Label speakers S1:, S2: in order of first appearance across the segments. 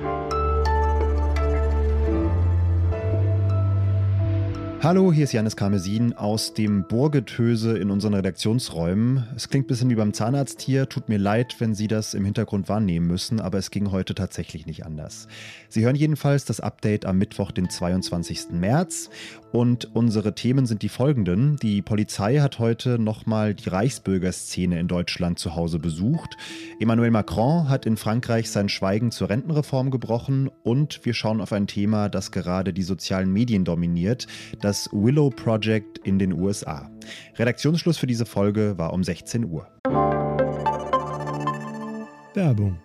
S1: you Hallo, hier ist Janis Karmesin aus dem Burgetöse in unseren Redaktionsräumen. Es klingt ein bisschen wie beim Zahnarzt hier. Tut mir leid, wenn Sie das im Hintergrund wahrnehmen müssen, aber es ging heute tatsächlich nicht anders. Sie hören jedenfalls das Update am Mittwoch, den 22. März. Und unsere Themen sind die folgenden. Die Polizei hat heute nochmal die Reichsbürgerszene in Deutschland zu Hause besucht. Emmanuel Macron hat in Frankreich sein Schweigen zur Rentenreform gebrochen. Und wir schauen auf ein Thema, das gerade die sozialen Medien dominiert. Das das Willow Project in den USA. Redaktionsschluss für diese Folge war um 16 Uhr.
S2: Werbung.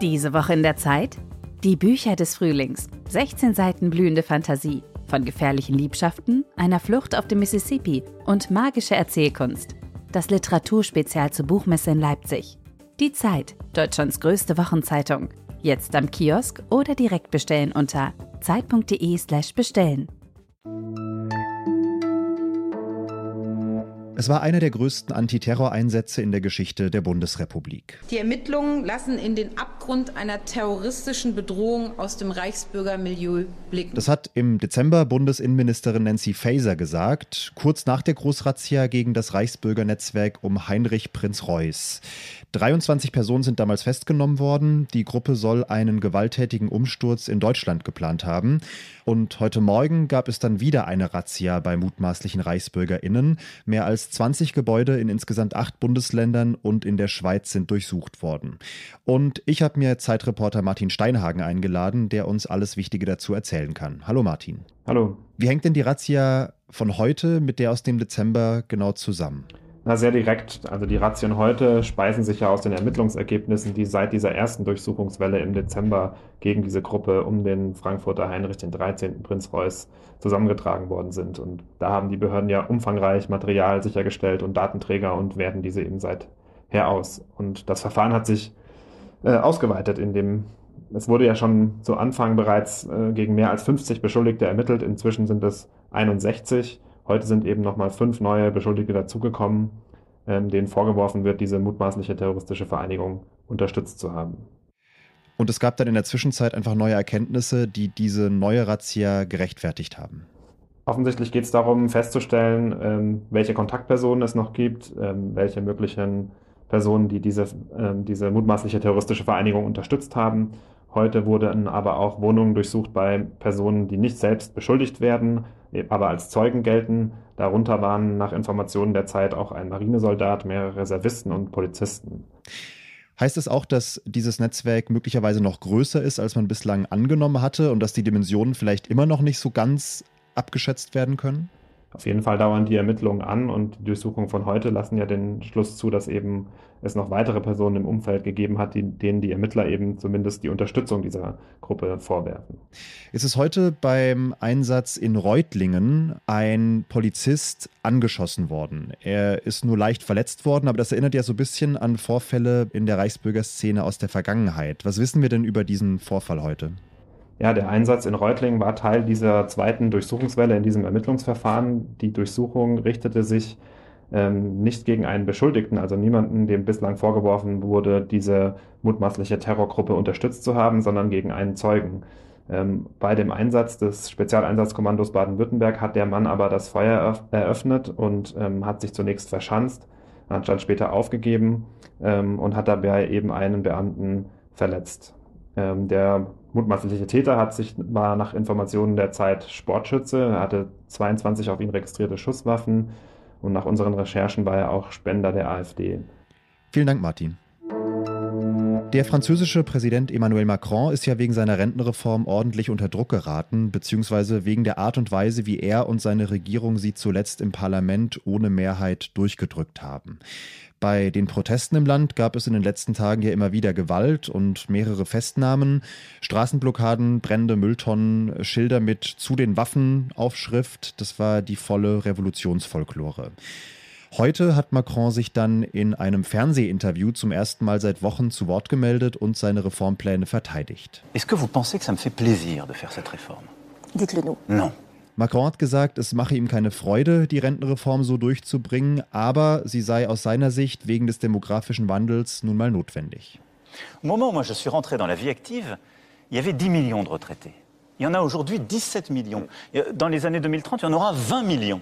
S3: Diese Woche in der Zeit? Die Bücher des Frühlings. 16 Seiten blühende Fantasie. Von gefährlichen Liebschaften, einer Flucht auf dem Mississippi und magische Erzählkunst. Das Literaturspezial zur Buchmesse in Leipzig. Die Zeit, Deutschlands größte Wochenzeitung. Jetzt am Kiosk oder direkt bestellen unter zeit.de/slash
S1: Es war einer der größten Antiterroreinsätze in der Geschichte der Bundesrepublik.
S4: Die Ermittlungen lassen in den Abgrund einer terroristischen Bedrohung aus dem Reichsbürgermilieu blicken.
S1: Das hat im Dezember Bundesinnenministerin Nancy Faeser gesagt, kurz nach der Großrazzia gegen das Reichsbürgernetzwerk um Heinrich Prinz Reuß. 23 Personen sind damals festgenommen worden. Die Gruppe soll einen gewalttätigen Umsturz in Deutschland geplant haben. Und heute Morgen gab es dann wieder eine Razzia bei mutmaßlichen ReichsbürgerInnen. Mehr als 20 Gebäude in insgesamt acht Bundesländern und in der Schweiz sind durchsucht worden. Und ich habe mir Zeitreporter Martin Steinhagen eingeladen, der uns alles Wichtige dazu erzählen kann. Hallo Martin.
S5: Hallo.
S1: Wie hängt denn die Razzia von heute mit der aus dem Dezember genau zusammen?
S5: Na, sehr direkt. Also die Razzien heute speisen sich ja aus den Ermittlungsergebnissen, die seit dieser ersten Durchsuchungswelle im Dezember gegen diese Gruppe um den Frankfurter Heinrich den 13. Prinz Reuß zusammengetragen worden sind. Und da haben die Behörden ja umfangreich Material sichergestellt und Datenträger und werten diese eben seither aus. Und das Verfahren hat sich äh, ausgeweitet, in dem es wurde ja schon zu Anfang bereits äh, gegen mehr als 50 Beschuldigte ermittelt. Inzwischen sind es 61. Heute sind eben nochmal fünf neue Beschuldigte dazugekommen, ähm, denen vorgeworfen wird, diese mutmaßliche terroristische Vereinigung unterstützt zu haben.
S1: Und es gab dann in der Zwischenzeit einfach neue Erkenntnisse, die diese neue Razzia gerechtfertigt haben.
S5: Offensichtlich geht es darum, festzustellen, ähm, welche Kontaktpersonen es noch gibt, ähm, welche möglichen Personen, die diese, ähm, diese mutmaßliche terroristische Vereinigung unterstützt haben. Heute wurden aber auch Wohnungen durchsucht bei Personen, die nicht selbst beschuldigt werden, aber als Zeugen gelten. Darunter waren nach Informationen der Zeit auch ein Marinesoldat, mehrere Reservisten und Polizisten.
S1: Heißt es auch, dass dieses Netzwerk möglicherweise noch größer ist, als man bislang angenommen hatte und dass die Dimensionen vielleicht immer noch nicht so ganz abgeschätzt werden können?
S5: Auf jeden Fall dauern die Ermittlungen an und die Durchsuchungen von heute lassen ja den Schluss zu, dass eben es noch weitere Personen im Umfeld gegeben hat, die, denen die Ermittler eben zumindest die Unterstützung dieser Gruppe vorwerfen.
S1: Es ist heute beim Einsatz in Reutlingen ein Polizist angeschossen worden. Er ist nur leicht verletzt worden, aber das erinnert ja so ein bisschen an Vorfälle in der Reichsbürgerszene aus der Vergangenheit. Was wissen wir denn über diesen Vorfall heute?
S5: Ja, der Einsatz in Reutlingen war Teil dieser zweiten Durchsuchungswelle in diesem Ermittlungsverfahren. Die Durchsuchung richtete sich ähm, nicht gegen einen Beschuldigten, also niemanden, dem bislang vorgeworfen wurde, diese mutmaßliche Terrorgruppe unterstützt zu haben, sondern gegen einen Zeugen. Ähm, bei dem Einsatz des Spezialeinsatzkommandos Baden-Württemberg hat der Mann aber das Feuer eröffnet und ähm, hat sich zunächst verschanzt, hat dann später aufgegeben ähm, und hat dabei eben einen Beamten verletzt. Ähm, der mutmaßliche Täter hat sich, war nach Informationen der Zeit Sportschütze. Er hatte 22 auf ihn registrierte Schusswaffen und nach unseren Recherchen war er auch Spender der AfD.
S1: Vielen Dank, Martin. Der französische Präsident Emmanuel Macron ist ja wegen seiner Rentenreform ordentlich unter Druck geraten, beziehungsweise wegen der Art und Weise, wie er und seine Regierung sie zuletzt im Parlament ohne Mehrheit durchgedrückt haben. Bei den Protesten im Land gab es in den letzten Tagen ja immer wieder Gewalt und mehrere Festnahmen, Straßenblockaden, Brände, Mülltonnen, Schilder mit zu den Waffen Aufschrift. Das war die volle Revolutionsfolklore. Heute hat Macron sich dann in einem Fernsehinterview zum ersten Mal seit Wochen zu Wort gemeldet und seine Reformpläne verteidigt.
S6: Est-ce que vous pensez que ça me fait plaisir de faire cette réforme?
S7: Dites-le nous.
S6: Non.
S1: Macron hat gesagt, es mache ihm keine Freude, die Rentenreform so durchzubringen, aber sie sei aus seiner Sicht wegen des demografischen Wandels nun mal notwendig.
S6: Au moment où moi je suis rentré dans la vie active, il y avait 10 millions de retraités. Il y en a aujourd'hui 17 millions. Dans les années 2030, il y en aura 20 millions.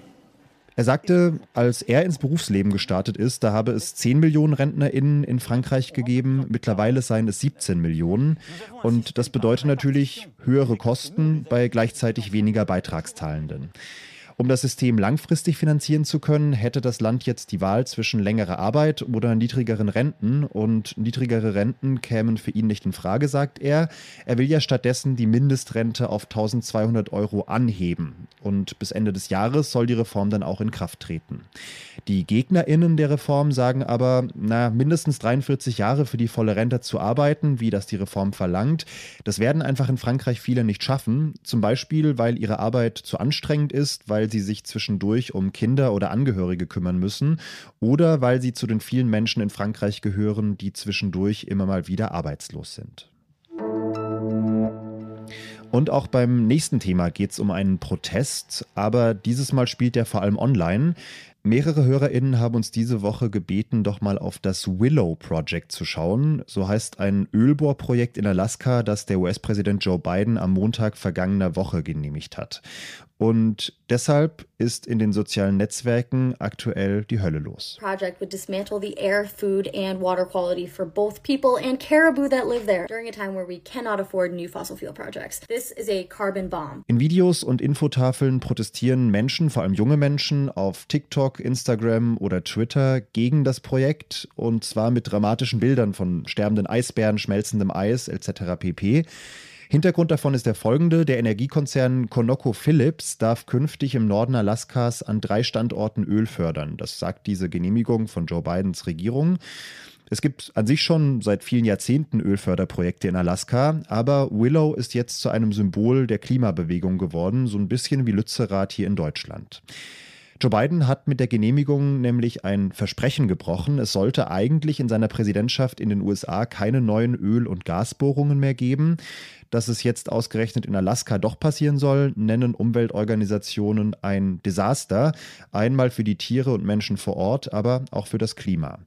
S1: Er sagte, als er ins Berufsleben gestartet ist, da habe es 10 Millionen RentnerInnen in Frankreich gegeben. Mittlerweile seien es 17 Millionen. Und das bedeutet natürlich höhere Kosten bei gleichzeitig weniger Beitragszahlenden. Um das System langfristig finanzieren zu können, hätte das Land jetzt die Wahl zwischen längerer Arbeit oder niedrigeren Renten. Und niedrigere Renten kämen für ihn nicht in Frage, sagt er. Er will ja stattdessen die Mindestrente auf 1200 Euro anheben. Und bis Ende des Jahres soll die Reform dann auch in Kraft treten. Die GegnerInnen der Reform sagen aber, na, mindestens 43 Jahre für die volle Rente zu arbeiten, wie das die Reform verlangt, das werden einfach in Frankreich viele nicht schaffen. Zum Beispiel, weil ihre Arbeit zu anstrengend ist, weil sie sich zwischendurch um Kinder oder Angehörige kümmern müssen oder weil sie zu den vielen Menschen in Frankreich gehören, die zwischendurch immer mal wieder arbeitslos sind. Und auch beim nächsten Thema geht es um einen Protest, aber dieses Mal spielt er vor allem online. Mehrere HörerInnen haben uns diese Woche gebeten, doch mal auf das Willow Project zu schauen. So heißt ein Ölbohrprojekt in Alaska, das der US-Präsident Joe Biden am Montag vergangener Woche genehmigt hat. Und deshalb ist in den sozialen Netzwerken aktuell die Hölle los.
S2: Project would dismantle the air, food and water quality for both people and caribou that live there during a time where we cannot afford new fossil fuel projects. This is a carbon bomb.
S1: In Videos und Infotafeln protestieren Menschen, vor allem junge Menschen, auf TikTok, Instagram oder Twitter gegen das Projekt und zwar mit dramatischen Bildern von sterbenden Eisbären, schmelzendem Eis etc. pp. Hintergrund davon ist der folgende. Der Energiekonzern ConocoPhillips darf künftig im Norden Alaskas an drei Standorten Öl fördern. Das sagt diese Genehmigung von Joe Bidens Regierung. Es gibt an sich schon seit vielen Jahrzehnten Ölförderprojekte in Alaska, aber Willow ist jetzt zu einem Symbol der Klimabewegung geworden, so ein bisschen wie Lützerath hier in Deutschland. Joe Biden hat mit der Genehmigung nämlich ein Versprechen gebrochen. Es sollte eigentlich in seiner Präsidentschaft in den USA keine neuen Öl- und Gasbohrungen mehr geben. Dass es jetzt ausgerechnet in Alaska doch passieren soll, nennen Umweltorganisationen ein Desaster. Einmal für die Tiere und Menschen vor Ort, aber auch für das Klima.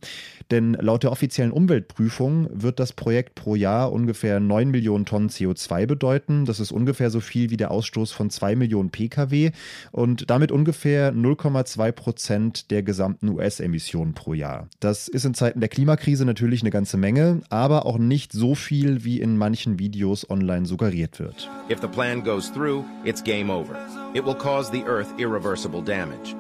S1: Denn laut der offiziellen Umweltprüfung wird das Projekt pro Jahr ungefähr 9 Millionen Tonnen CO2 bedeuten. Das ist ungefähr so viel wie der Ausstoß von 2 Millionen Pkw und damit ungefähr 0,2 Prozent der gesamten US-Emissionen pro Jahr. Das ist in Zeiten der Klimakrise natürlich eine ganze Menge, aber auch nicht so viel, wie in manchen Videos online suggeriert wird. If the plan goes through, it's game over. It will cause the Earth irreversible damage.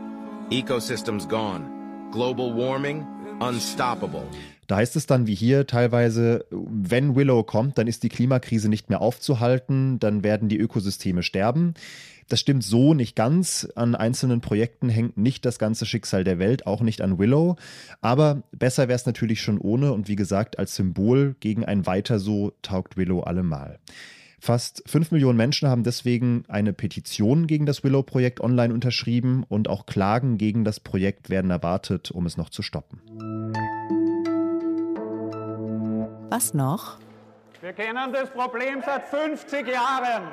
S1: Ecosystems gone. Global warming unstoppable. Da heißt es dann wie hier teilweise, wenn Willow kommt, dann ist die Klimakrise nicht mehr aufzuhalten, dann werden die Ökosysteme sterben. Das stimmt so nicht ganz. An einzelnen Projekten hängt nicht das ganze Schicksal der Welt, auch nicht an Willow. Aber besser wäre es natürlich schon ohne und wie gesagt, als Symbol gegen ein Weiter so taugt Willow allemal. Fast fünf Millionen Menschen haben deswegen eine Petition gegen das Willow-Projekt online unterschrieben und auch Klagen gegen das Projekt werden erwartet, um es noch zu stoppen.
S3: Was noch?
S7: Wir kennen das Problem seit 50 Jahren.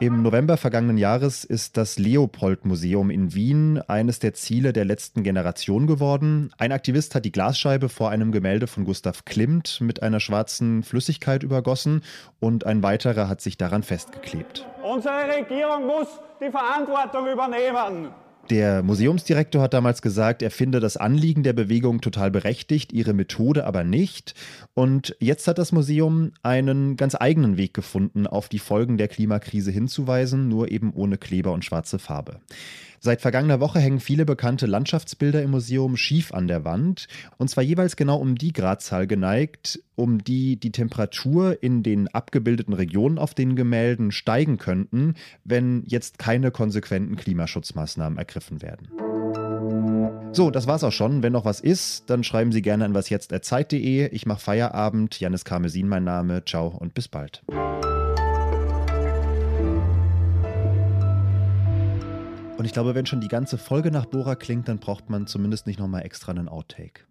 S1: Im November vergangenen Jahres ist das Leopold-Museum in Wien eines der Ziele der letzten Generation geworden. Ein Aktivist hat die Glasscheibe vor einem Gemälde von Gustav Klimt mit einer schwarzen Flüssigkeit übergossen und ein weiterer hat sich daran festgeklebt.
S7: Unsere Regierung muss die Verantwortung übernehmen.
S1: Der Museumsdirektor hat damals gesagt, er finde das Anliegen der Bewegung total berechtigt, ihre Methode aber nicht. Und jetzt hat das Museum einen ganz eigenen Weg gefunden, auf die Folgen der Klimakrise hinzuweisen, nur eben ohne Kleber und schwarze Farbe. Seit vergangener Woche hängen viele bekannte Landschaftsbilder im Museum schief an der Wand und zwar jeweils genau um die Gradzahl geneigt, um die die Temperatur in den abgebildeten Regionen auf den Gemälden steigen könnten, wenn jetzt keine konsequenten Klimaschutzmaßnahmen ergriffen werden. So, das war's auch schon. Wenn noch was ist, dann schreiben Sie gerne an wasjetzt.zeit.de. Ich mache Feierabend. Janis Karmesin mein Name. Ciao und bis bald. Und ich glaube, wenn schon die ganze Folge nach Bora klingt, dann braucht man zumindest nicht nochmal extra einen Outtake.